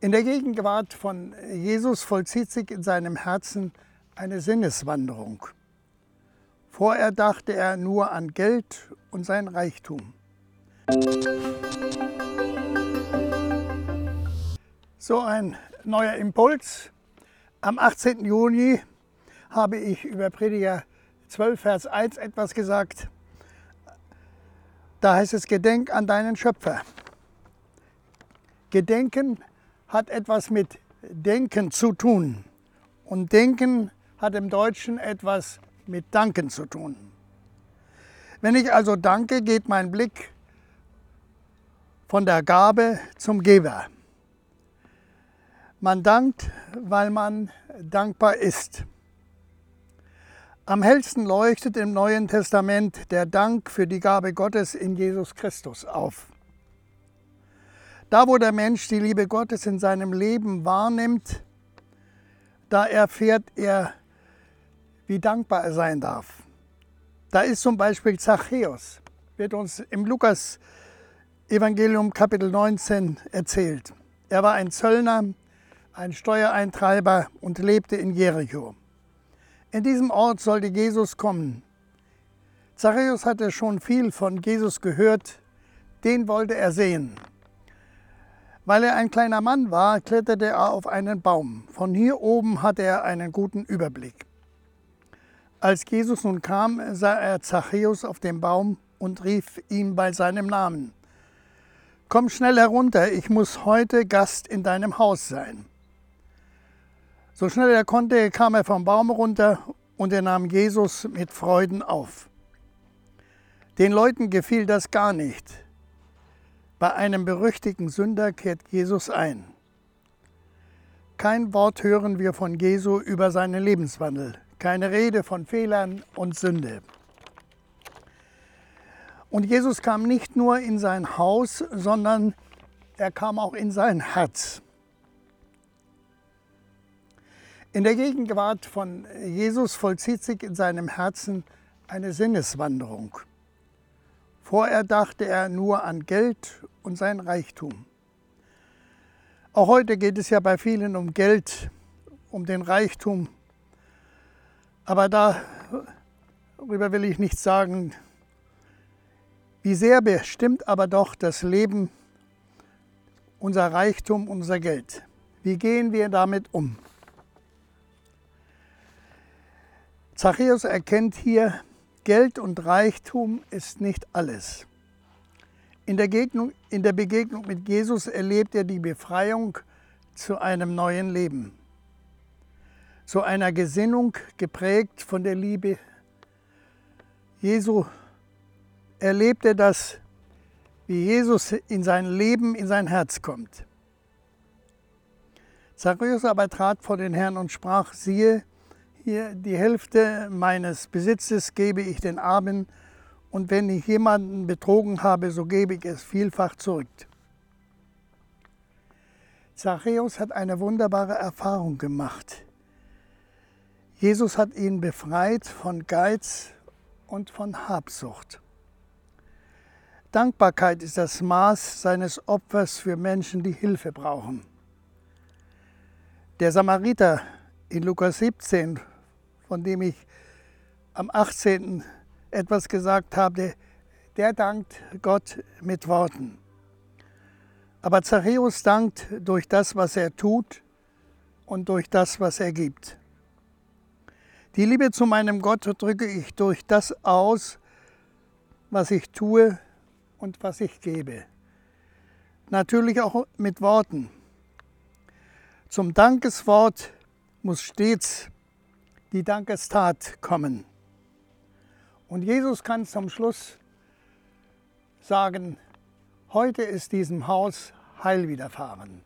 In der Gegenwart von Jesus vollzieht sich in seinem Herzen eine Sinneswanderung. Vorher dachte er nur an Geld und sein Reichtum. So ein neuer Impuls. Am 18. Juni habe ich über Prediger 12, Vers 1 etwas gesagt. Da heißt es, Gedenk an deinen Schöpfer. Gedenken hat etwas mit Denken zu tun. Und Denken hat im Deutschen etwas mit Danken zu tun. Wenn ich also danke, geht mein Blick von der Gabe zum Geber. Man dankt, weil man dankbar ist. Am hellsten leuchtet im Neuen Testament der Dank für die Gabe Gottes in Jesus Christus auf. Da, wo der Mensch die Liebe Gottes in seinem Leben wahrnimmt, da erfährt er, wie dankbar er sein darf. Da ist zum Beispiel Zachäus, wird uns im Lukas Evangelium Kapitel 19 erzählt. Er war ein Zöllner, ein Steuereintreiber und lebte in Jericho. In diesem Ort sollte Jesus kommen. Zachäus hatte schon viel von Jesus gehört, den wollte er sehen. Weil er ein kleiner Mann war, kletterte er auf einen Baum. Von hier oben hatte er einen guten Überblick. Als Jesus nun kam, sah er Zachäus auf dem Baum und rief ihm bei seinem Namen. Komm schnell herunter, ich muss heute Gast in deinem Haus sein. So schnell er konnte, kam er vom Baum runter und er nahm Jesus mit Freuden auf. Den Leuten gefiel das gar nicht. Bei einem berüchtigten Sünder kehrt Jesus ein. Kein Wort hören wir von Jesu über seinen Lebenswandel, keine Rede von Fehlern und Sünde. Und Jesus kam nicht nur in sein Haus, sondern er kam auch in sein Herz. In der Gegenwart von Jesus vollzieht sich in seinem Herzen eine Sinneswanderung. Vorher dachte er nur an Geld und sein Reichtum. Auch heute geht es ja bei vielen um Geld, um den Reichtum. Aber darüber will ich nichts sagen. Wie sehr bestimmt aber doch das Leben, unser Reichtum, unser Geld. Wie gehen wir damit um? Zachäus erkennt hier, Geld und Reichtum ist nicht alles. In der, Gegnung, in der Begegnung mit Jesus erlebt er die Befreiung zu einem neuen Leben, zu einer Gesinnung geprägt von der Liebe Jesu. Erlebt er das, wie Jesus in sein Leben, in sein Herz kommt. Zachäus aber trat vor den Herrn und sprach, siehe, hier die Hälfte meines Besitzes gebe ich den Armen und wenn ich jemanden betrogen habe, so gebe ich es vielfach zurück. Zachäus hat eine wunderbare Erfahrung gemacht. Jesus hat ihn befreit von Geiz und von Habsucht. Dankbarkeit ist das Maß seines Opfers für Menschen, die Hilfe brauchen. Der Samariter in Lukas 17 von dem ich am 18. etwas gesagt habe, der dankt Gott mit Worten. Aber Zachäus dankt durch das, was er tut und durch das, was er gibt. Die Liebe zu meinem Gott drücke ich durch das aus, was ich tue und was ich gebe. Natürlich auch mit Worten. Zum Dankeswort muss stets die Dankestat kommen. Und Jesus kann zum Schluss sagen, heute ist diesem Haus Heil widerfahren.